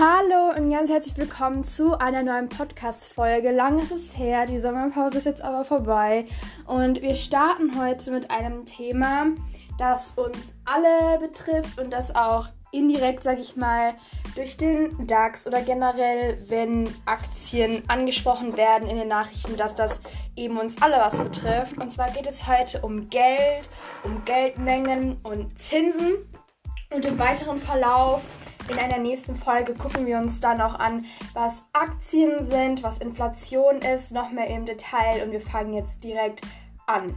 Hallo und ganz herzlich willkommen zu einer neuen Podcast-Folge. Lang ist es her, die Sommerpause ist jetzt aber vorbei und wir starten heute mit einem Thema, das uns alle betrifft und das auch indirekt, sag ich mal, durch den DAX oder generell, wenn Aktien angesprochen werden in den Nachrichten, dass das eben uns alle was betrifft. Und zwar geht es heute um Geld, um Geldmengen und Zinsen. Und im weiteren Verlauf in einer nächsten Folge gucken wir uns dann auch an, was Aktien sind, was Inflation ist, noch mehr im Detail und wir fangen jetzt direkt an.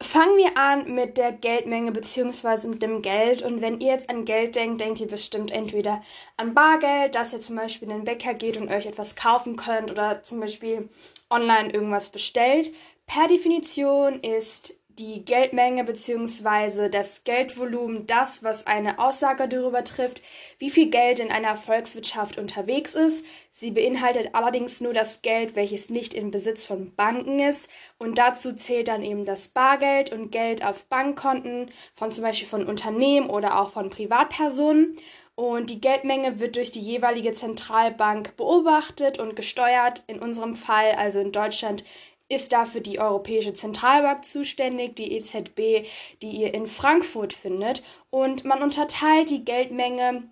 Fangen wir an mit der Geldmenge bzw. mit dem Geld. Und wenn ihr jetzt an Geld denkt, denkt ihr bestimmt entweder an Bargeld, dass ihr zum Beispiel in den Bäcker geht und euch etwas kaufen könnt oder zum Beispiel online irgendwas bestellt. Per Definition ist die Geldmenge bzw. das Geldvolumen das, was eine Aussage darüber trifft, wie viel Geld in einer Volkswirtschaft unterwegs ist. Sie beinhaltet allerdings nur das Geld, welches nicht im Besitz von Banken ist. Und dazu zählt dann eben das Bargeld und Geld auf Bankkonten von zum Beispiel von Unternehmen oder auch von Privatpersonen. Und die Geldmenge wird durch die jeweilige Zentralbank beobachtet und gesteuert. In unserem Fall, also in Deutschland, ist dafür die Europäische Zentralbank zuständig, die EZB, die ihr in Frankfurt findet. Und man unterteilt die Geldmenge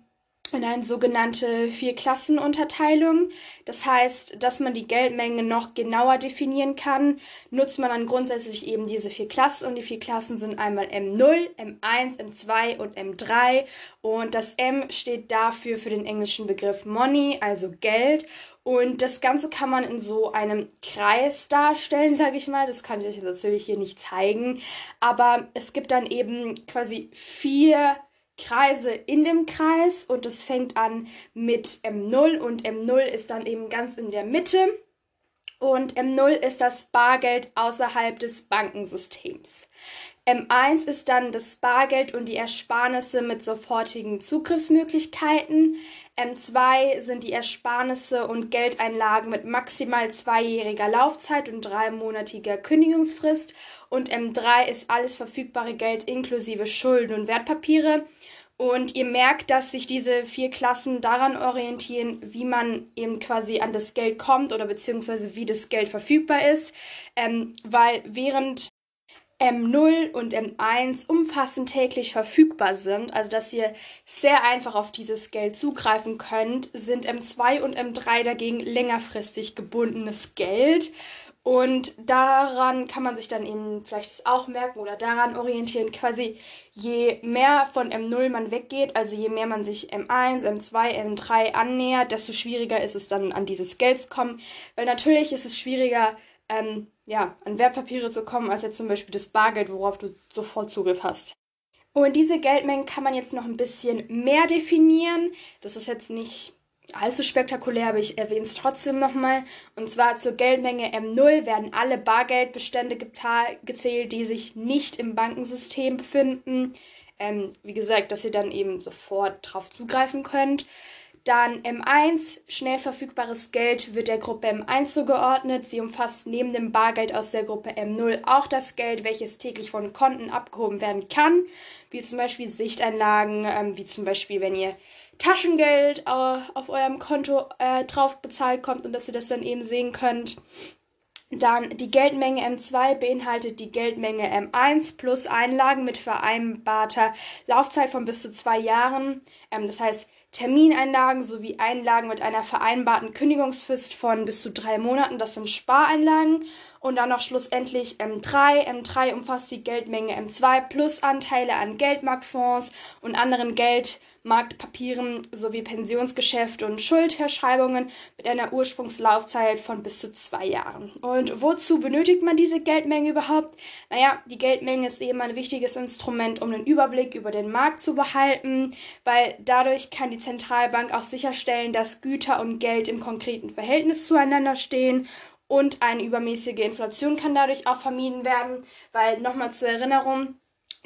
in eine sogenannte Vier-Klassen-Unterteilung. Das heißt, dass man die Geldmenge noch genauer definieren kann, nutzt man dann grundsätzlich eben diese vier Klassen. Und die vier Klassen sind einmal M0, M1, M2 und M3. Und das M steht dafür für den englischen Begriff Money, also Geld. Und das Ganze kann man in so einem Kreis darstellen, sage ich mal. Das kann ich euch natürlich hier nicht zeigen. Aber es gibt dann eben quasi vier Kreise in dem Kreis und es fängt an mit M0 und M0 ist dann eben ganz in der Mitte und M0 ist das Bargeld außerhalb des Bankensystems. M1 ist dann das Bargeld und die Ersparnisse mit sofortigen Zugriffsmöglichkeiten. M2 sind die Ersparnisse und Geldeinlagen mit maximal zweijähriger Laufzeit und dreimonatiger Kündigungsfrist. Und M3 ist alles verfügbare Geld inklusive Schulden und Wertpapiere. Und ihr merkt, dass sich diese vier Klassen daran orientieren, wie man eben quasi an das Geld kommt oder beziehungsweise wie das Geld verfügbar ist. Ähm, weil während M0 und M1 umfassend täglich verfügbar sind, also dass ihr sehr einfach auf dieses Geld zugreifen könnt, sind M2 und M3 dagegen längerfristig gebundenes Geld. Und daran kann man sich dann eben vielleicht auch merken oder daran orientieren, quasi je mehr von M0 man weggeht, also je mehr man sich M1, M2, M3 annähert, desto schwieriger ist es dann an dieses Geld zu kommen. Weil natürlich ist es schwieriger, ähm, ja, an Wertpapiere zu kommen, als jetzt zum Beispiel das Bargeld, worauf du sofort Zugriff hast. Und diese Geldmengen kann man jetzt noch ein bisschen mehr definieren. Das ist jetzt nicht allzu spektakulär, aber ich erwähne es trotzdem nochmal. Und zwar zur Geldmenge M0 werden alle Bargeldbestände gezählt, die sich nicht im Bankensystem befinden. Ähm, wie gesagt, dass ihr dann eben sofort drauf zugreifen könnt. Dann M1, schnell verfügbares Geld, wird der Gruppe M1 zugeordnet. Sie umfasst neben dem Bargeld aus der Gruppe M0 auch das Geld, welches täglich von Konten abgehoben werden kann, wie zum Beispiel Sichteinlagen, ähm, wie zum Beispiel, wenn ihr Taschengeld äh, auf eurem Konto äh, drauf bezahlt kommt und dass ihr das dann eben sehen könnt. Dann die Geldmenge M2 beinhaltet die Geldmenge M1 plus Einlagen mit vereinbarter Laufzeit von bis zu zwei Jahren. Ähm, das heißt, Termineinlagen sowie Einlagen mit einer vereinbarten Kündigungsfrist von bis zu drei Monaten, das sind Spareinlagen. Und dann noch schlussendlich M3. M3 umfasst die Geldmenge M2 plus Anteile an Geldmarktfonds und anderen Geld Marktpapieren sowie Pensionsgeschäfte und Schuldverschreibungen mit einer Ursprungslaufzeit von bis zu zwei Jahren. Und wozu benötigt man diese Geldmenge überhaupt? Naja, die Geldmenge ist eben ein wichtiges Instrument, um den Überblick über den Markt zu behalten, weil dadurch kann die Zentralbank auch sicherstellen, dass Güter und Geld im konkreten Verhältnis zueinander stehen und eine übermäßige Inflation kann dadurch auch vermieden werden, weil nochmal zur Erinnerung,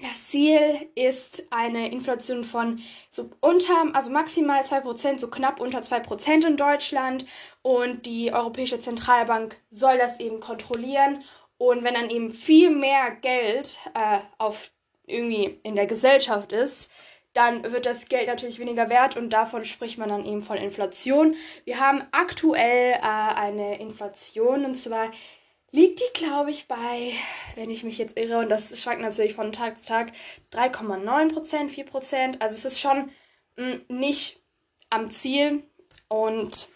das Ziel ist eine Inflation von so unter, also maximal 2%, so knapp unter 2% in Deutschland. Und die Europäische Zentralbank soll das eben kontrollieren. Und wenn dann eben viel mehr Geld äh, auf irgendwie in der Gesellschaft ist, dann wird das Geld natürlich weniger wert und davon spricht man dann eben von Inflation. Wir haben aktuell äh, eine Inflation und zwar liegt die, glaube ich, bei, wenn ich mich jetzt irre, und das schwankt natürlich von Tag zu Tag, 3,9 Prozent, 4 Prozent. Also es ist schon mh, mm, nicht am Ziel und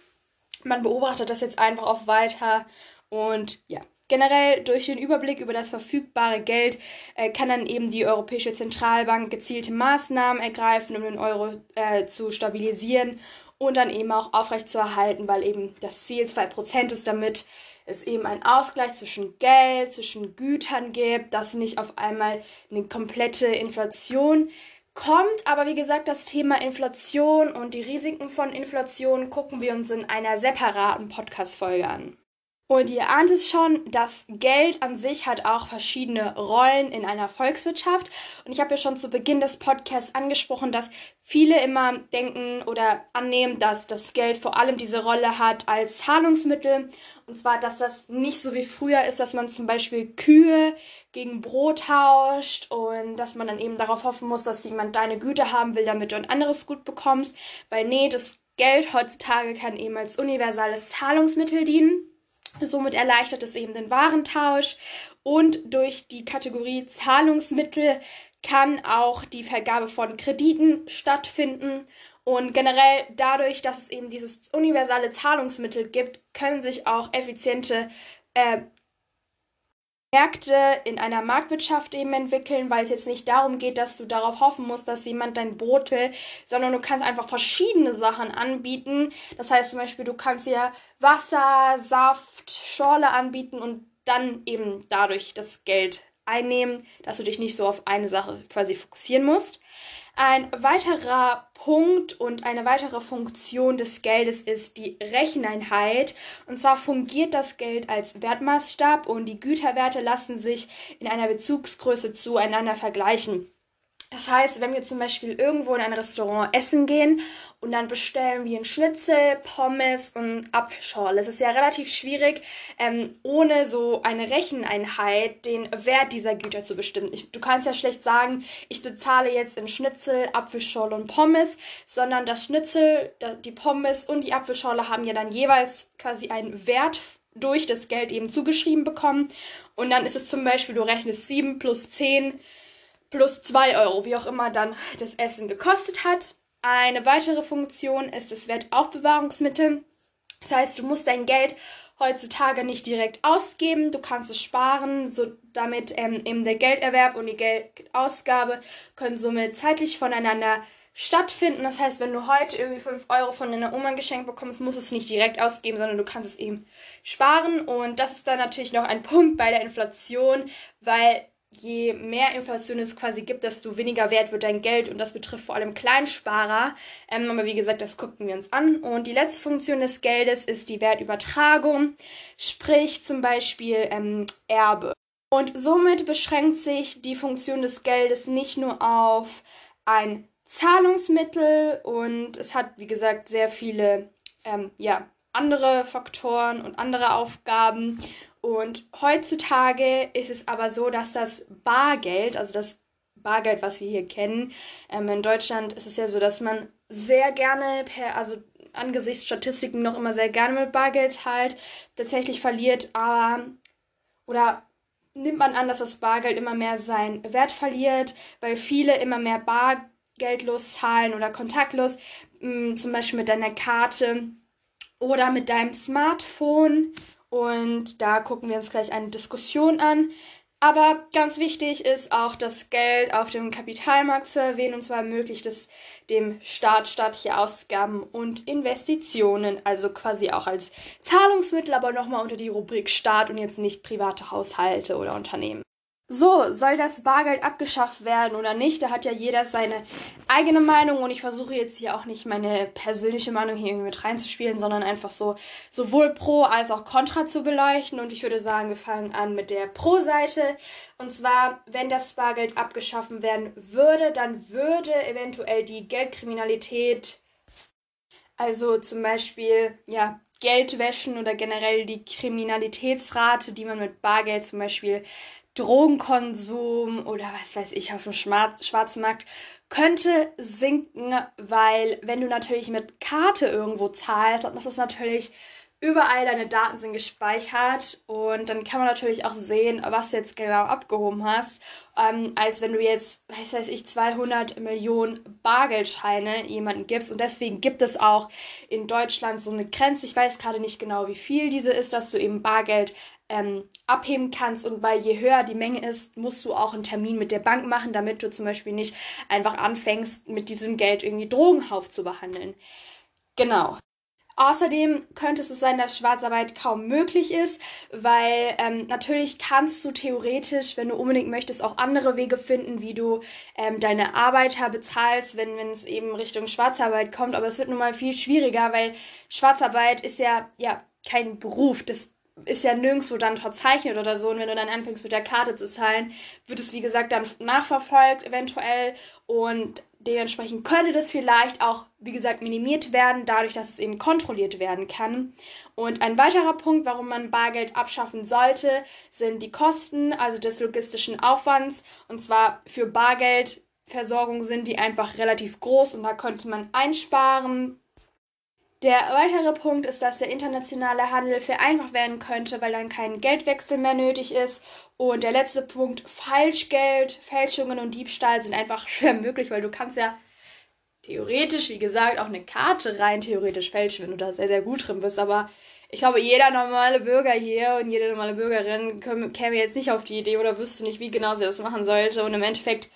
man beobachtet das jetzt einfach auch weiter und ja. Generell durch den Überblick über das verfügbare Geld äh, kann dann eben die Europäische Zentralbank gezielte Maßnahmen ergreifen, um den Euro äh, zu stabilisieren und dann eben auch aufrechtzuerhalten, weil eben das Ziel 2% ist, damit es eben einen Ausgleich zwischen Geld, zwischen Gütern gibt, dass nicht auf einmal eine komplette Inflation kommt. Aber wie gesagt, das Thema Inflation und die Risiken von Inflation gucken wir uns in einer separaten Podcast-Folge an. Und ihr ahnt es schon, das Geld an sich hat auch verschiedene Rollen in einer Volkswirtschaft. Und ich habe ja schon zu Beginn des Podcasts angesprochen, dass viele immer denken oder annehmen, dass das Geld vor allem diese Rolle hat als Zahlungsmittel. Und zwar, dass das nicht so wie früher ist, dass man zum Beispiel Kühe gegen Brot tauscht und dass man dann eben darauf hoffen muss, dass jemand deine Güte haben will, damit du ein anderes Gut bekommst. Weil nee, das Geld heutzutage kann eben als universales Zahlungsmittel dienen. Somit erleichtert es eben den Warentausch und durch die Kategorie Zahlungsmittel kann auch die Vergabe von Krediten stattfinden. Und generell dadurch, dass es eben dieses universale Zahlungsmittel gibt, können sich auch effiziente äh, Märkte in einer Marktwirtschaft eben entwickeln, weil es jetzt nicht darum geht, dass du darauf hoffen musst, dass jemand dein Brot will, sondern du kannst einfach verschiedene Sachen anbieten. Das heißt zum Beispiel, du kannst dir Wasser, Saft, Schorle anbieten und dann eben dadurch das Geld einnehmen, dass du dich nicht so auf eine Sache quasi fokussieren musst. Ein weiterer Punkt und eine weitere Funktion des Geldes ist die Recheneinheit. Und zwar fungiert das Geld als Wertmaßstab und die Güterwerte lassen sich in einer Bezugsgröße zueinander vergleichen. Das heißt, wenn wir zum Beispiel irgendwo in ein Restaurant essen gehen und dann bestellen wir einen Schnitzel, Pommes und Apfelschorle, es ist ja relativ schwierig, ähm, ohne so eine Recheneinheit den Wert dieser Güter zu bestimmen. Ich, du kannst ja schlecht sagen, ich bezahle jetzt in Schnitzel, Apfelschorle und Pommes, sondern das Schnitzel, die Pommes und die Apfelschorle haben ja dann jeweils quasi einen Wert durch das Geld eben zugeschrieben bekommen. Und dann ist es zum Beispiel, du rechnest 7 plus 10 plus 2 Euro, wie auch immer dann das Essen gekostet hat. Eine weitere Funktion ist das Wertaufbewahrungsmittel. Das heißt, du musst dein Geld heutzutage nicht direkt ausgeben, du kannst es sparen, so damit ähm, eben der Gelderwerb und die Geldausgabe können somit zeitlich voneinander stattfinden. Das heißt, wenn du heute irgendwie 5 Euro von deiner Oma geschenkt bekommst, musst du es nicht direkt ausgeben, sondern du kannst es eben sparen. Und das ist dann natürlich noch ein Punkt bei der Inflation, weil je mehr Inflation es quasi gibt, desto weniger wert wird dein Geld und das betrifft vor allem Kleinsparer. Ähm, aber wie gesagt, das gucken wir uns an. Und die letzte Funktion des Geldes ist die Wertübertragung, sprich zum Beispiel ähm, Erbe. Und somit beschränkt sich die Funktion des Geldes nicht nur auf ein Zahlungsmittel und es hat, wie gesagt, sehr viele ähm, ja, andere Faktoren und andere Aufgaben. Und heutzutage ist es aber so, dass das Bargeld, also das Bargeld, was wir hier kennen, ähm, in Deutschland ist es ja so, dass man sehr gerne per, also angesichts Statistiken noch immer sehr gerne mit Bargeld zahlt, tatsächlich verliert, aber oder nimmt man an, dass das Bargeld immer mehr seinen Wert verliert, weil viele immer mehr bargeldlos zahlen oder kontaktlos, mh, mm, zum Beispiel mit deiner Karte oder mit deinem Smartphone und da gucken wir uns gleich eine Diskussion an. Aber ganz wichtig ist auch das Geld auf dem Kapitalmarkt zu erwähnen. Und zwar ermöglicht es dem Staat staatliche Ausgaben und Investitionen. Also quasi auch als Zahlungsmittel, aber nochmal unter die Rubrik Staat und jetzt nicht private Haushalte oder Unternehmen. So, soll das Bargeld abgeschafft werden oder nicht? Da hat ja jeder seine eigene Meinung und ich versuche jetzt hier auch nicht meine persönliche Meinung hier irgendwie mit reinzuspielen, sondern einfach so sowohl Pro als auch Contra zu beleuchten. Und ich würde sagen, wir fangen an mit der Pro-Seite. Und zwar, wenn das Bargeld abgeschaffen werden würde, dann würde eventuell die Geldkriminalität, also zum Beispiel, ja, Geldwäschen oder generell die Kriminalitätsrate, die man mit Bargeld zum Beispiel Drogenkonsum oder was weiß ich auf dem schwarzen Markt könnte sinken, weil wenn du natürlich mit Karte irgendwo zahlst, dann ist es natürlich überall deine Daten sind gespeichert und dann kann man natürlich auch sehen, was du jetzt genau abgehoben hast, ähm, als wenn du jetzt, was weiß ich, 200 Millionen Bargeldscheine jemandem gibst. Und deswegen gibt es auch in Deutschland so eine Grenze, ich weiß gerade nicht genau, wie viel diese ist, dass du eben Bargeld ähm, abheben kannst und weil je höher die Menge ist, musst du auch einen Termin mit der Bank machen, damit du zum Beispiel nicht einfach anfängst, mit diesem Geld irgendwie Drogenhauf zu behandeln. Genau. Außerdem könnte es so sein, dass Schwarzarbeit kaum möglich ist, weil ähm, natürlich kannst du theoretisch, wenn du unbedingt möchtest, auch andere Wege finden, wie du ähm, deine Arbeiter bezahlst, wenn es eben Richtung Schwarzarbeit kommt. Aber es wird nun mal viel schwieriger, weil Schwarzarbeit ist ja, ja kein Beruf. Das ist ja nirgendwo dann verzeichnet oder so. Und wenn du dann anfängst mit der Karte zu zahlen, wird es wie gesagt dann nachverfolgt eventuell. Und dementsprechend könnte das vielleicht auch, wie gesagt, minimiert werden, dadurch, dass es eben kontrolliert werden kann. Und ein weiterer Punkt, warum man Bargeld abschaffen sollte, sind die Kosten, also des logistischen Aufwands. Und zwar für Bargeldversorgung sind die einfach relativ groß und da könnte man einsparen. Der weitere Punkt ist, dass der internationale Handel vereinfacht werden könnte, weil dann kein Geldwechsel mehr nötig ist. Und der letzte Punkt, Falschgeld, Fälschungen und Diebstahl sind einfach schwer möglich, weil du kannst ja theoretisch, wie gesagt, auch eine Karte rein theoretisch fälschen, wenn du da sehr, sehr gut drin bist. Aber ich glaube, jeder normale Bürger hier und jede normale Bürgerin käme jetzt nicht auf die Idee oder wüsste nicht, wie genau sie das machen sollte. Und im Endeffekt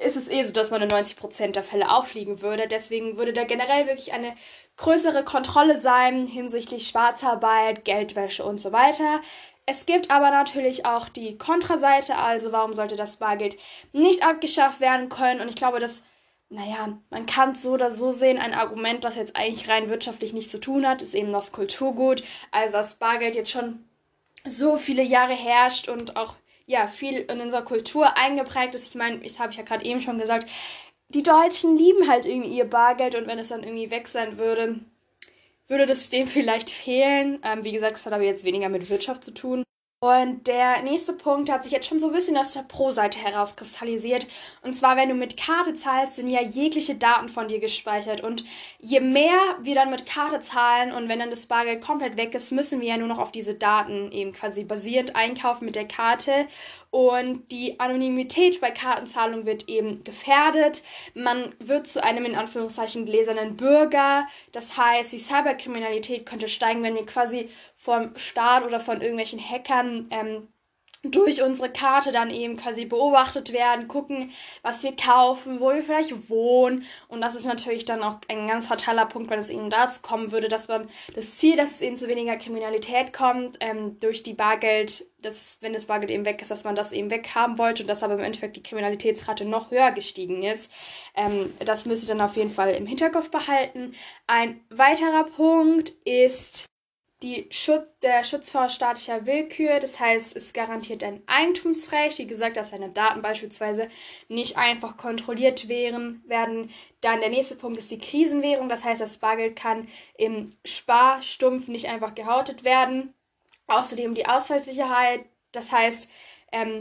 ist es eh so, dass man in 90% der Fälle auffliegen würde. Deswegen würde da generell wirklich eine größere Kontrolle sein hinsichtlich Schwarzarbeit, Geldwäsche und so weiter. Es gibt aber natürlich auch die Kontraseite, also warum sollte das Bargeld nicht abgeschafft werden können? Und ich glaube, dass, naja, man kann es so oder so sehen. Ein Argument, das jetzt eigentlich rein wirtschaftlich nichts zu tun hat, ist eben das Kulturgut. Also das Bargeld jetzt schon so viele Jahre herrscht und auch ja viel in unserer Kultur eingeprägt ist. Ich meine, ich habe ich ja gerade eben schon gesagt, die Deutschen lieben halt irgendwie ihr Bargeld und wenn es dann irgendwie weg sein würde, würde das dem vielleicht fehlen. Ähm, wie gesagt, das hat aber jetzt weniger mit Wirtschaft zu tun. Und der nächste Punkt hat sich jetzt schon so ein bisschen aus der Pro-Seite herauskristallisiert. Und zwar, wenn du mit Karte zahlst, sind ja jegliche Daten von dir gespeichert. Und je mehr wir dann mit Karte zahlen und wenn dann das Bargeld komplett weg ist, müssen wir ja nur noch auf diese Daten eben quasi basierend einkaufen mit der Karte. Und die Anonymität bei Kartenzahlung wird eben gefährdet. Man wird zu einem in Anführungszeichen gläsernen Bürger. Das heißt, die Cyberkriminalität könnte steigen, wenn wir quasi vom Staat oder von irgendwelchen Hackern ähm, durch unsere Karte dann eben quasi beobachtet werden, gucken, was wir kaufen, wo wir vielleicht wohnen. Und das ist natürlich dann auch ein ganz fataler Punkt, wenn es eben dazu kommen würde, dass man das Ziel, dass es eben zu weniger Kriminalität kommt, ähm, durch die Bargeld, dass, wenn das Bargeld eben weg ist, dass man das eben weghaben wollte und dass aber im Endeffekt die Kriminalitätsrate noch höher gestiegen ist. Ähm, das müsst ihr dann auf jeden Fall im Hinterkopf behalten. Ein weiterer Punkt ist, die Schutz, der Schutz vor staatlicher Willkür. Das heißt, es garantiert ein Eigentumsrecht. Wie gesagt, dass deine Daten beispielsweise nicht einfach kontrolliert wären, werden. Dann der nächste Punkt ist die Krisenwährung. Das heißt, das Bargeld kann im Sparstumpf nicht einfach gehautet werden. Außerdem die Ausfallsicherheit. Das heißt, ähm,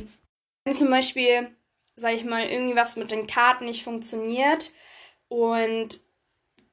wenn zum Beispiel, sage ich mal, irgendwie was mit den Karten nicht funktioniert und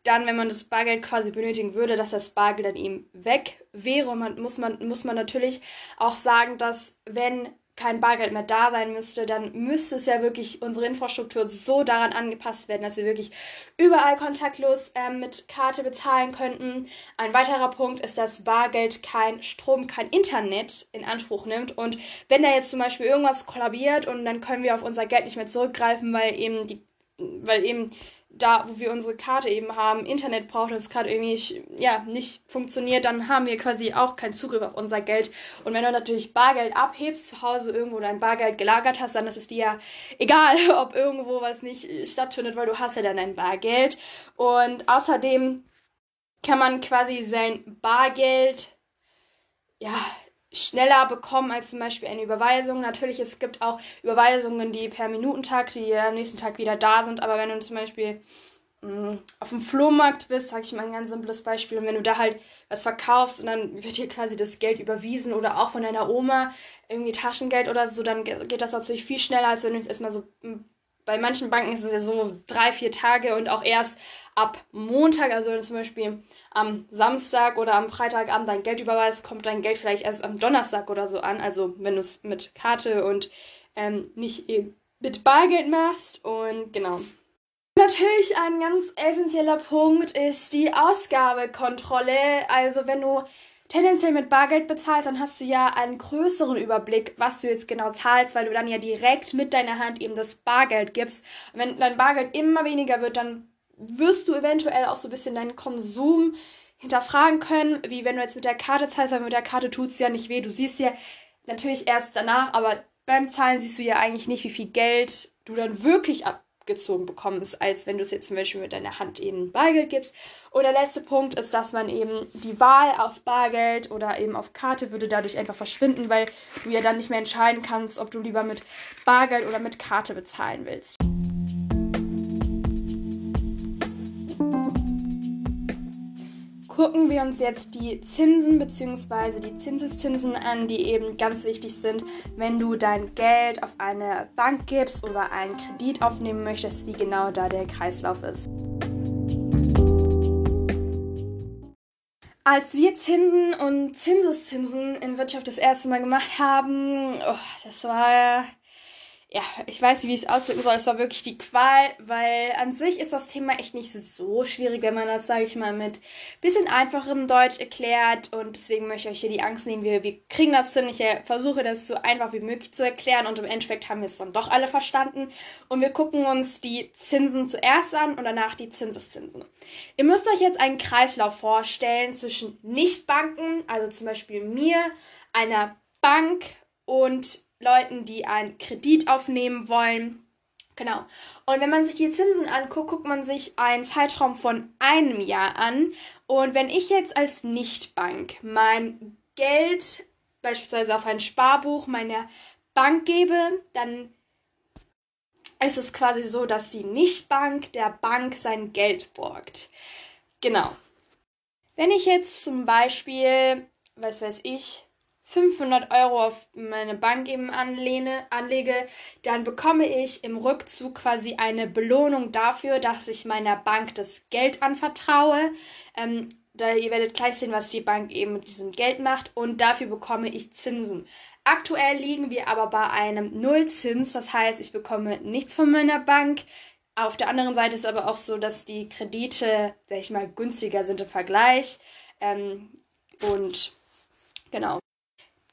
dann, wenn man das Bargeld quasi benötigen würde, dass das Bargeld dann eben weg wäre. Und man, muss, man, muss man natürlich auch sagen, dass wenn kein Bargeld mehr da sein müsste, dann müsste es ja wirklich unsere Infrastruktur so daran angepasst werden, dass wir wirklich überall kontaktlos äh, mit Karte bezahlen könnten. Ein weiterer Punkt ist, dass Bargeld kein Strom, kein Internet in Anspruch nimmt. Und wenn da jetzt zum Beispiel irgendwas kollabiert und dann können wir auf unser Geld nicht mehr zurückgreifen, weil eben die, weil eben da, wo wir unsere Karte eben haben, Internet braucht und es gerade irgendwie ja, nicht funktioniert, dann haben wir quasi auch keinen Zugriff auf unser Geld. Und wenn du natürlich Bargeld abhebst, zu Hause irgendwo dein Bargeld gelagert hast, dann ist es dir ja egal, ob irgendwo was nicht stattfindet, weil du hast ja dann dein Bargeld. Und außerdem kann man quasi sein Bargeld ja, schneller bekommen als zum Beispiel eine Überweisung. Natürlich, es gibt auch Überweisungen, die per Minutentag, die am nächsten Tag wieder da sind. Aber wenn du zum Beispiel mh, auf dem Flohmarkt bist, sag ich mal ein ganz simples Beispiel, und wenn du da halt was verkaufst und dann wird dir quasi das Geld überwiesen oder auch von deiner Oma irgendwie Taschengeld oder so, dann geht das natürlich viel schneller, als wenn du jetzt erstmal so bei manchen Banken ist es ja so drei, vier Tage und auch erst ab Montag, also zum Beispiel am Samstag oder am Freitagabend dein Geld überweist, kommt dein Geld vielleicht erst am Donnerstag oder so an. Also wenn du es mit Karte und ähm, nicht eben mit Bargeld machst. Und genau. Natürlich ein ganz essentieller Punkt ist die Ausgabekontrolle. Also wenn du tendenziell mit Bargeld bezahlt, dann hast du ja einen größeren Überblick, was du jetzt genau zahlst, weil du dann ja direkt mit deiner Hand eben das Bargeld gibst. Und wenn dein Bargeld immer weniger wird, dann wirst du eventuell auch so ein bisschen deinen Konsum hinterfragen können, wie wenn du jetzt mit der Karte zahlst, weil mit der Karte tut es ja nicht weh. Du siehst ja natürlich erst danach, aber beim Zahlen siehst du ja eigentlich nicht, wie viel Geld du dann wirklich ab gezogen bekommst, als wenn du es jetzt zum Beispiel mit deiner Hand eben Bargeld gibst. Und der letzte Punkt ist, dass man eben die Wahl auf Bargeld oder eben auf Karte würde dadurch einfach verschwinden, weil du ja dann nicht mehr entscheiden kannst, ob du lieber mit Bargeld oder mit Karte bezahlen willst. Gucken wir uns jetzt die Zinsen bzw. die Zinseszinsen an, die eben ganz wichtig sind, wenn du dein Geld auf eine Bank gibst oder einen Kredit aufnehmen möchtest, wie genau da der Kreislauf ist. Als wir Zinsen und Zinseszinsen in Wirtschaft das erste Mal gemacht haben, oh, das war ja, ich weiß nicht, wie ich es ausdrücken soll. Es war wirklich die Qual, weil an sich ist das Thema echt nicht so schwierig, wenn man das, sage ich mal, mit bisschen einfacherem Deutsch erklärt. Und deswegen möchte ich euch hier die Angst nehmen. Wir, wir kriegen das hin. Ich äh, versuche das so einfach wie möglich zu erklären. Und im Endeffekt haben wir es dann doch alle verstanden. Und wir gucken uns die Zinsen zuerst an und danach die Zinseszinsen. Ihr müsst euch jetzt einen Kreislauf vorstellen zwischen Nichtbanken, also zum Beispiel mir, einer Bank und Leuten, die einen Kredit aufnehmen wollen. Genau. Und wenn man sich die Zinsen anguckt, guckt man sich einen Zeitraum von einem Jahr an. Und wenn ich jetzt als Nichtbank mein Geld beispielsweise auf ein Sparbuch meiner Bank gebe, dann ist es quasi so, dass die Nichtbank der Bank sein Geld borgt. Genau. Wenn ich jetzt zum Beispiel, was weiß ich, 500 Euro auf meine Bank eben anlehne, anlege, dann bekomme ich im Rückzug quasi eine Belohnung dafür, dass ich meiner Bank das Geld anvertraue. Ähm, da ihr werdet gleich sehen, was die Bank eben mit diesem Geld macht und dafür bekomme ich Zinsen. Aktuell liegen wir aber bei einem Nullzins, das heißt, ich bekomme nichts von meiner Bank. Auf der anderen Seite ist aber auch so, dass die Kredite, sag ich mal, günstiger sind im Vergleich. Ähm, und genau.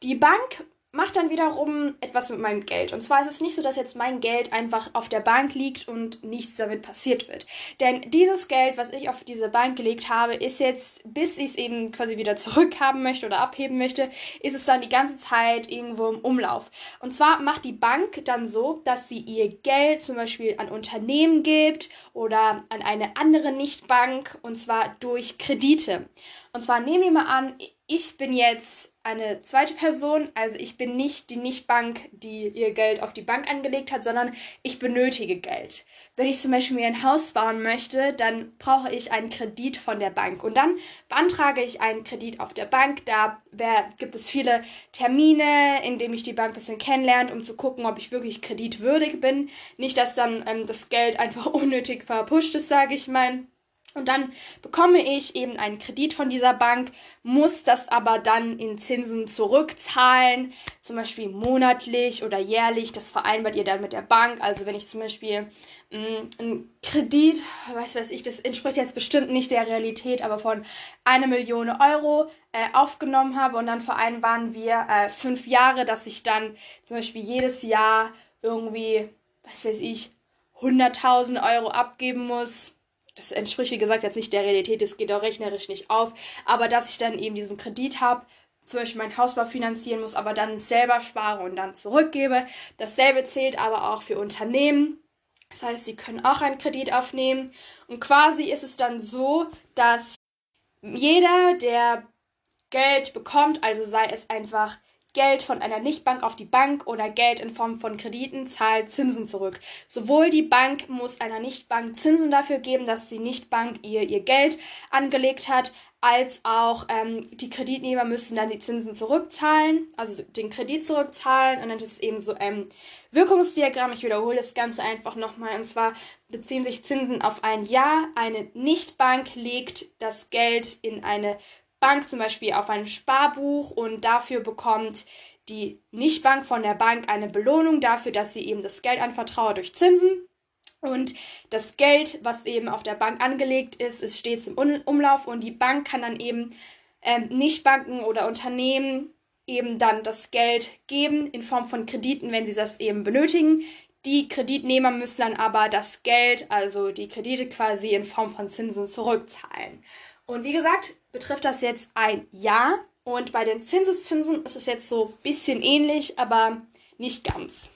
Die Bank macht dann wiederum etwas mit meinem Geld. Und zwar ist es nicht so, dass jetzt mein Geld einfach auf der Bank liegt und nichts damit passiert wird. Denn dieses Geld, was ich auf diese Bank gelegt habe, ist jetzt, bis ich es eben quasi wieder zurückhaben möchte oder abheben möchte, ist es dann die ganze Zeit irgendwo im Umlauf. Und zwar macht die Bank dann so, dass sie ihr Geld zum Beispiel an Unternehmen gibt oder an eine andere Nichtbank und zwar durch Kredite. Und zwar nehmen wir mal an, ich bin jetzt eine zweite Person, also ich bin nicht die Nichtbank, die ihr Geld auf die Bank angelegt hat, sondern ich benötige Geld. Wenn ich zum Beispiel mir ein Haus bauen möchte, dann brauche ich einen Kredit von der Bank und dann beantrage ich einen Kredit auf der Bank. Da gibt es viele Termine, in denen ich die Bank ein bisschen kennenlernt, um zu gucken, ob ich wirklich kreditwürdig bin. Nicht, dass dann ähm, das Geld einfach unnötig verpusht ist, sage ich mal. Und dann bekomme ich eben einen Kredit von dieser Bank, muss das aber dann in Zinsen zurückzahlen, zum Beispiel monatlich oder jährlich. Das vereinbart ihr dann mit der Bank. Also wenn ich zum Beispiel mh, mm, einen Kredit, was weiß ich, das entspricht jetzt bestimmt nicht der Realität, aber von einer Million Euro äh, aufgenommen habe und dann vereinbaren wir äh, fünf Jahre, dass ich dann zum Beispiel jedes Jahr irgendwie, was weiß ich, 100.000 Euro abgeben muss das entspricht, wie gesagt, jetzt nicht der Realität, das geht auch rechnerisch nicht auf, aber dass ich dann eben diesen Kredit habe, zum Beispiel mein Hausbau finanzieren muss, aber dann selber spare und dann zurückgebe. Dasselbe zählt aber auch für Unternehmen. Das heißt, sie können auch einen Kredit aufnehmen. Und quasi ist es dann so, dass jeder, der Geld bekommt, also sei es einfach Geld von einer Nichtbank auf die Bank oder Geld in Form von Krediten zahlt Zinsen zurück. Sowohl die Bank muss einer Nichtbank Zinsen dafür geben, dass die Nichtbank ihr ihr Geld angelegt hat, als auch ähm, die Kreditnehmer müssen dann die Zinsen zurückzahlen, also den Kredit zurückzahlen. Und dann ist es eben so ein ähm, Wirkungsdiagramm. Ich wiederhole das Ganze einfach nochmal. Und zwar beziehen sich Zinsen auf ein Jahr. Eine Nichtbank legt das Geld in eine Bank zum Beispiel auf ein Sparbuch und dafür bekommt die Nichtbank von der Bank eine Belohnung dafür, dass sie eben das Geld anvertraut durch Zinsen. Und das Geld, was eben auf der Bank angelegt ist, ist stets im Umlauf und die Bank kann dann eben ähm, Nichtbanken oder Unternehmen eben dann das Geld geben in Form von Krediten, wenn sie das eben benötigen. Die Kreditnehmer müssen dann aber das Geld, also die Kredite quasi in Form von Zinsen zurückzahlen. Und wie gesagt, betrifft das jetzt ein Jahr. Und bei den Zinseszinsen ist es jetzt so ein bisschen ähnlich, aber nicht ganz.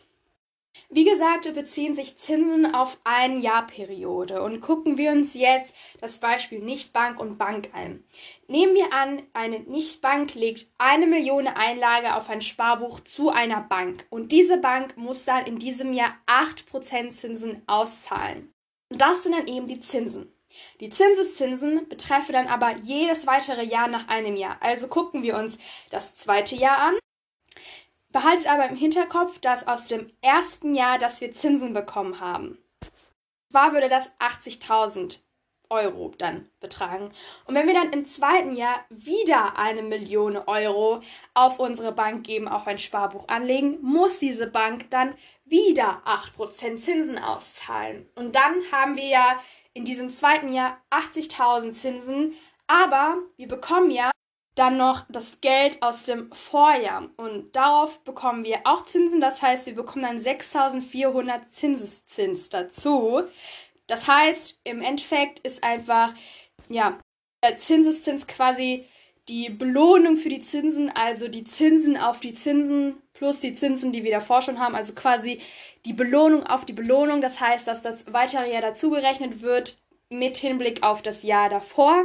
Wie gesagt, beziehen sich Zinsen auf eine Jahrperiode und gucken wir uns jetzt das Beispiel Nichtbank und Bank an. Nehmen wir an, eine Nichtbank legt eine Million Einlage auf ein Sparbuch zu einer Bank und diese Bank muss dann in diesem Jahr 8% Zinsen auszahlen. Und das sind dann eben die Zinsen. Die Zinseszinsen betreffen dann aber jedes weitere Jahr nach einem Jahr. Also gucken wir uns das zweite Jahr an. Behaltet aber im Hinterkopf, dass aus dem ersten Jahr, dass wir Zinsen bekommen haben, zwar würde das 80.000 Euro dann betragen. Und wenn wir dann im zweiten Jahr wieder eine Million Euro auf unsere Bank geben, auf ein Sparbuch anlegen, muss diese Bank dann wieder 8% Zinsen auszahlen. Und dann haben wir ja in diesem zweiten Jahr 80.000 Zinsen, aber wir bekommen ja dann noch das Geld aus dem Vorjahr. Und darauf bekommen wir auch Zinsen, das heißt, wir bekommen dann 6.400 Zinseszins dazu. Das heißt, im Endeffekt ist einfach, ja, der Zinseszins quasi die Belohnung für die Zinsen, also die Zinsen auf die Zinsen plus die Zinsen, die wir davor schon haben, also quasi die Belohnung auf die Belohnung. Das heißt, dass das weitere Jahr dazugerechnet wird mit Hinblick auf das Jahr davor.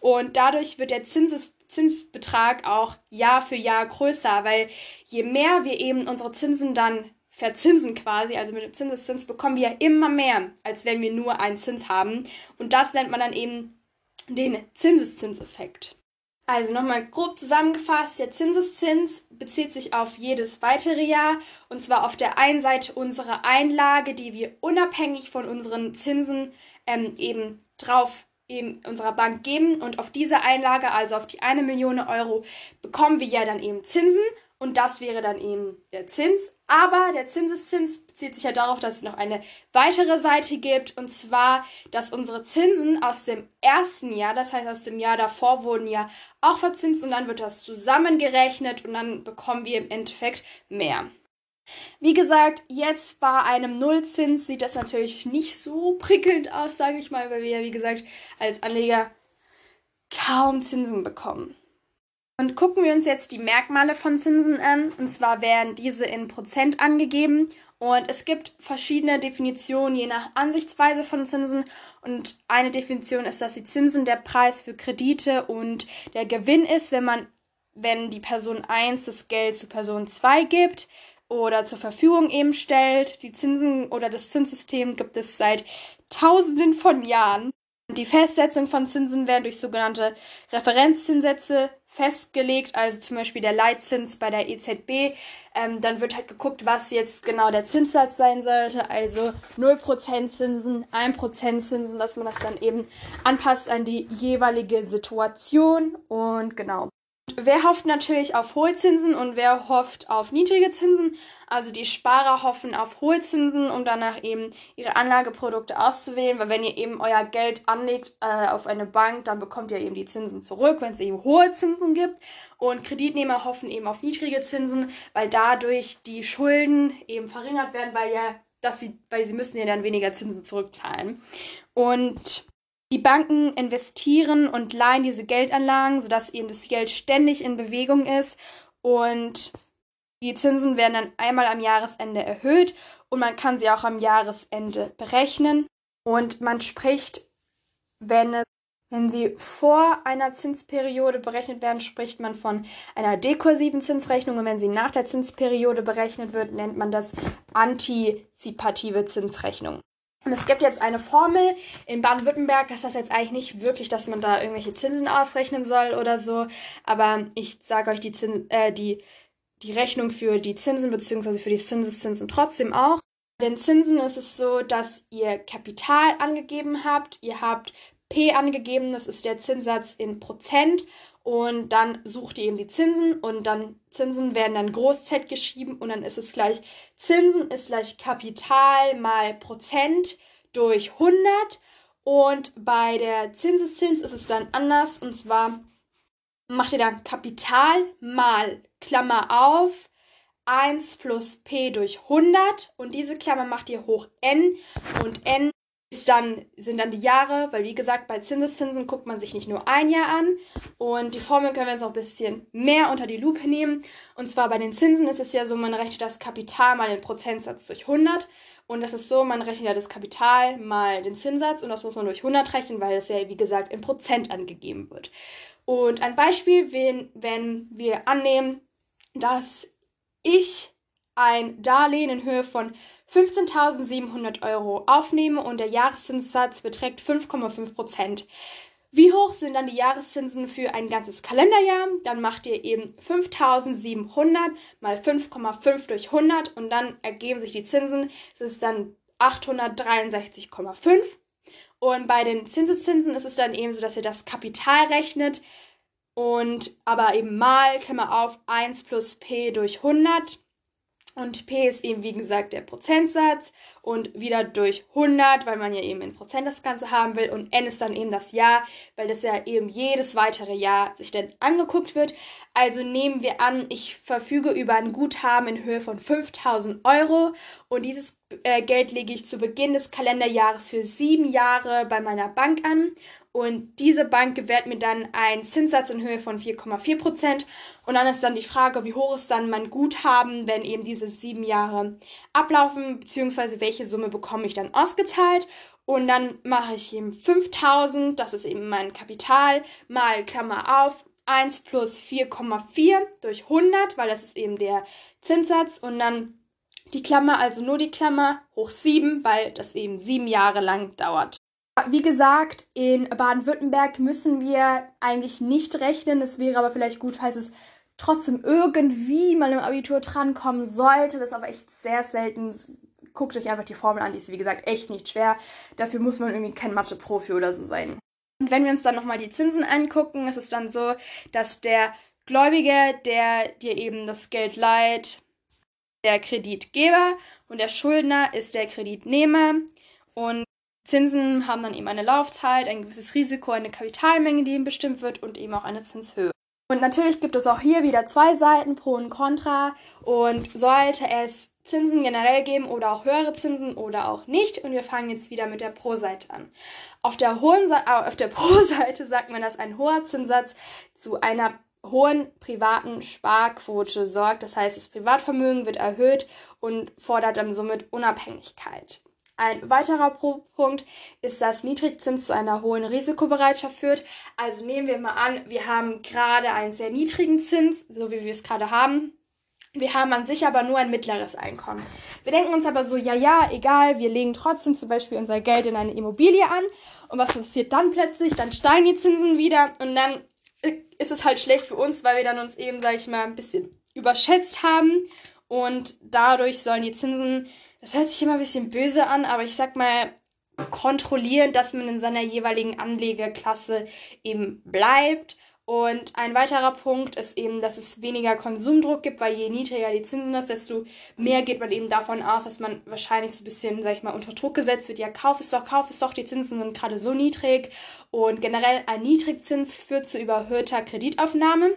Und dadurch wird der Zinses Zinsbetrag auch Jahr für Jahr größer, weil je mehr wir eben unsere Zinsen dann verzinsen quasi, also mit dem Zinseszins bekommen wir ja immer mehr, als wenn wir nur einen Zins haben. Und das nennt man dann eben den Zinseszinseffekt. Also nochmal grob zusammengefasst, der Zinseszins bezieht sich auf jedes weitere Jahr und zwar auf der einen Seite unsere Einlage, die wir unabhängig von unseren Zinsen ähm, eben drauf eben unserer Bank geben und auf diese Einlage, also auf die eine Million Euro, bekommen wir ja dann eben Zinsen und das wäre dann eben der Zins. Aber der Zinseszins bezieht sich ja darauf, dass es noch eine weitere Seite gibt und zwar, dass unsere Zinsen aus dem ersten Jahr, das heißt aus dem Jahr davor, wurden ja auch verzinst und dann wird das zusammengerechnet und dann bekommen wir im Endeffekt mehr. Wie gesagt, jetzt bei einem Nullzins sieht das natürlich nicht so prickelnd aus, sage ich mal, weil wir ja, wie gesagt, als Anleger kaum Zinsen bekommen. Und gucken wir uns jetzt die Merkmale von Zinsen an. Und zwar werden diese in Prozent angegeben. Und es gibt verschiedene Definitionen je nach Ansichtsweise von Zinsen. Und eine Definition ist, dass die Zinsen der Preis für Kredite und der Gewinn ist, wenn man, wenn die Person 1 das Geld zu Person 2 gibt oder zur Verfügung eben stellt. Die Zinsen oder das Zinssystem gibt es seit Tausenden von Jahren. Die Festsetzung von Zinsen werden durch sogenannte Referenzzinssätze festgelegt, also zum Beispiel der Leitzins bei der EZB. Ähm, dann wird halt geguckt, was jetzt genau der Zinssatz sein sollte, also 0% Zinsen, 1% Zinsen, dass man das dann eben anpasst an die jeweilige Situation und genau. Wer hofft natürlich auf hohe Zinsen und wer hofft auf niedrige Zinsen? Also die Sparer hoffen auf hohe Zinsen, um danach eben ihre Anlageprodukte auszuwählen, weil wenn ihr eben euer Geld anlegt äh, auf eine Bank, dann bekommt ihr eben die Zinsen zurück, wenn es eben hohe Zinsen gibt. Und Kreditnehmer hoffen eben auf niedrige Zinsen, weil dadurch die Schulden eben verringert werden, weil ja, dass sie, weil sie müssen ja dann weniger Zinsen zurückzahlen. Und die Banken investieren und leihen diese Geldanlagen, sodass eben das Geld ständig in Bewegung ist und die Zinsen werden dann einmal am Jahresende erhöht und man kann sie auch am Jahresende berechnen. Und man spricht, wenn, Wenn sie vor einer Zinsperiode berechnet werden, spricht man von einer dekursiven Zinsrechnung und wenn sie nach der Zinsperiode berechnet wird, nennt man das antizipative Zinsrechnung. Und es gibt jetzt eine Formel in Baden-Württemberg, das ist das jetzt eigentlich nicht wirklich, dass man da irgendwelche Zinsen ausrechnen soll oder so, aber ich sage euch die, Zins, äh, die, die Rechnung für die Zinsen bzw. für die Zinseszinsen trotzdem auch. Bei den Zinsen ist es so, dass ihr Kapital angegeben habt, ihr habt P angegeben, das ist der Zinssatz in Prozent und dann sucht ihr eben die Zinsen und dann Zinsen werden dann Groß Z geschrieben und dann ist es gleich Zinsen ist gleich Kapital mal Prozent durch 100 und bei der Zinseszins ist es dann anders und zwar macht ihr dann Kapital mal Klammer auf 1 plus P durch 100 und diese Klammer macht ihr hoch N und N ist dann, sind dann die Jahre, weil wie gesagt, bei Zinseszinsen guckt man sich nicht nur ein Jahr an. Und die Formel können wir jetzt noch ein bisschen mehr unter die Lupe nehmen. Und zwar bei den Zinsen ist es ja so, man rechnet das Kapital mal den Prozentsatz durch 100. Und das ist so, man rechnet ja das Kapital mal den Zinssatz und das muss man durch 100 rechnen, weil es ja, wie gesagt, in Prozent angegeben wird. Und ein Beispiel, wenn, wenn wir annehmen, dass ich ein Darlehen in Höhe von 15.700 Euro aufnehme und der Jahreszinssatz beträgt 5,5 Prozent. Wie hoch sind dann die Jahreszinsen für ein ganzes Kalenderjahr? Dann macht ihr eben 5700 mal 5,5 durch 100 und dann ergeben sich die Zinsen. Das ist dann 863,5. Und bei den Zinseszinsen ist es dann eben so, dass ihr das Kapital rechnet und aber eben mal, Klammer auf, 1 plus P durch 100 und P ist eben, wie gesagt, der Prozentsatz und wieder durch 100, weil man ja eben in Prozent das Ganze haben will. Und N ist dann eben das Jahr, weil das ja eben jedes weitere Jahr sich dann angeguckt wird. Also nehmen wir an, ich verfüge über ein Guthaben in Höhe von 5000 Euro und dieses äh, Geld lege ich zu Beginn des Kalenderjahres für sieben Jahre bei meiner Bank an und diese Bank gewährt mir dann einen Zinssatz in Höhe von 4,4 Prozent. Und dann ist dann die Frage, wie hoch ist dann mein Guthaben, wenn eben diese sieben Jahre ablaufen, beziehungsweise welche Summe bekomme ich dann ausgezahlt. Und dann mache ich eben 5000, das ist eben mein Kapital, mal Klammer auf, 1 plus 4,4 durch 100, weil das ist eben der Zinssatz. Und dann die Klammer, also nur die Klammer, hoch 7, weil das eben sieben Jahre lang dauert. Wie gesagt, in Baden-Württemberg müssen wir eigentlich nicht rechnen. Es wäre aber vielleicht gut, falls es trotzdem irgendwie mal im Abitur drankommen sollte. Das ist aber echt sehr selten. Guckt euch einfach die Formel an, die ist wie gesagt echt nicht schwer. Dafür muss man irgendwie kein Mathe-Profi oder so sein. Und wenn wir uns dann nochmal die Zinsen angucken, ist es dann so, dass der Gläubige, der dir eben das Geld leiht, der Kreditgeber und der Schuldner ist der Kreditnehmer. Und Zinsen haben dann eben eine Laufzeit, ein gewisses Risiko, eine Kapitalmenge, die eben bestimmt wird und eben auch eine Zinshöhe. Und natürlich gibt es auch hier wieder zwei Seiten, Pro und Contra. Und sollte es Zinsen generell geben oder auch höhere Zinsen oder auch nicht. Und wir fangen jetzt wieder mit der Pro-Seite an. Auf der, hohen äh, auf der Pro-Seite sagt man, dass ein hoher Zinssatz zu einer hohen privaten Sparquote sorgt. Das heißt, das Privatvermögen wird erhöht und fordert dann somit Unabhängigkeit. Ein weiterer Punkt ist, dass Niedrigzins zu einer hohen Risikobereitschaft führt. Also nehmen wir mal an, wir haben gerade einen sehr niedrigen Zins, so wie wir es gerade haben. Wir haben an sich aber nur ein mittleres Einkommen. Wir denken uns aber so, ja, ja, egal, wir legen trotzdem zum Beispiel unser Geld in eine Immobilie an. Und was passiert dann plötzlich? Dann steigen die Zinsen wieder und dann ist es halt schlecht für uns, weil wir dann uns eben, sag ich mal, ein bisschen überschätzt haben. Und dadurch sollen die Zinsen das hört sich immer ein bisschen böse an, aber ich sag mal, kontrollieren, dass man in seiner jeweiligen Anlegerklasse eben bleibt. Und ein weiterer Punkt ist eben, dass es weniger Konsumdruck gibt, weil je niedriger die Zinsen ist, desto mehr geht man eben davon aus, dass man wahrscheinlich so ein bisschen, sag ich mal, unter Druck gesetzt wird. Ja, kauf es doch, kauf es doch, die Zinsen sind gerade so niedrig. Und generell ein Niedrigzins führt zu überhöhter Kreditaufnahme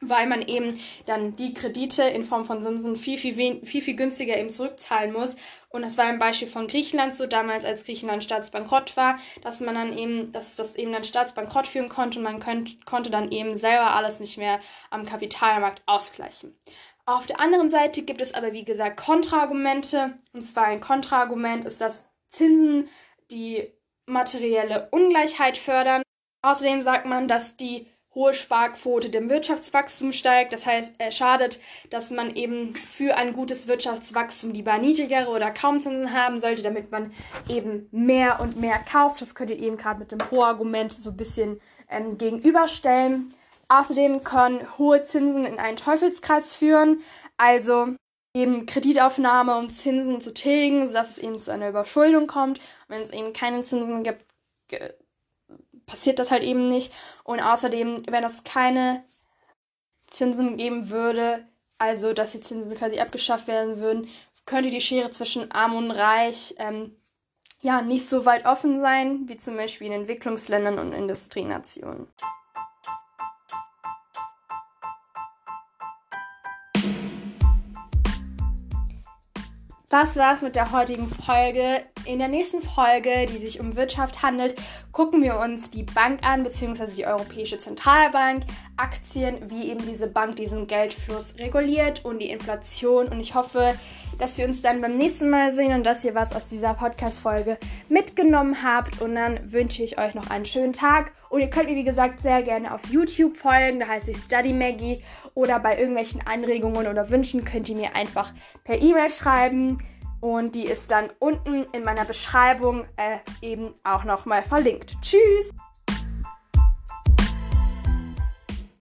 weil man eben dann die Kredite in Form von Zinsen viel, viel, viel, viel günstiger eben zurückzahlen muss. Und das war ein Beispiel von Griechenland so damals, als Griechenland staatsbankrott war, dass man dann eben, dass das eben dann staatsbankrott führen konnte und man könnt, konnte dann eben selber alles nicht mehr am Kapitalmarkt ausgleichen. Auf der anderen Seite gibt es aber, wie gesagt, Kontraargumente. Und zwar ein Kontraargument ist, dass Zinsen die materielle Ungleichheit fördern Außerdem sagt man, dass die hohe Sparquote dem Wirtschaftswachstum steigt. Das heißt, es schadet, dass man eben für ein gutes Wirtschaftswachstum lieber niedrigere oder kaum Zinsen haben sollte, damit man eben mehr und mehr kauft. Das könnt ihr eben gerade mit dem Pro-Argument so ein bisschen ähm, gegenüberstellen. Außerdem können hohe Zinsen in einen Teufelskreis führen, also eben Kreditaufnahme und Zinsen zu tilgen, sodass es eben zu einer Überschuldung kommt. wenn es eben keine Zinsen gibt, passiert das halt eben nicht. Und außerdem, wenn es keine Zinsen geben würde, also dass die Zinsen quasi abgeschafft werden würden, könnte die Schere zwischen Arm und Reich ähm, ja nicht so weit offen sein, wie zum Beispiel in Entwicklungsländern und Industrienationen. Das war's mit der heutigen Folge. In der nächsten Folge, die sich um Wirtschaft handelt, gucken wir uns die Bank an, beziehungsweise die Europäische Zentralbank, Aktien, wie eben diese Bank diesen Geldfluss reguliert und die Inflation. Und ich hoffe, dass wir uns dann beim nächsten Mal sehen und dass ihr was aus dieser Podcast-Folge mitgenommen habt. Und dann wünsche ich euch noch einen schönen Tag. Und ihr könnt mir, wie gesagt, sehr gerne auf YouTube folgen. Da heißt ich Study Maggie. Oder bei irgendwelchen Anregungen oder Wünschen könnt ihr mir einfach per E-Mail schreiben. Und die ist dann unten in meiner Beschreibung äh, eben auch nochmal verlinkt. Tschüss!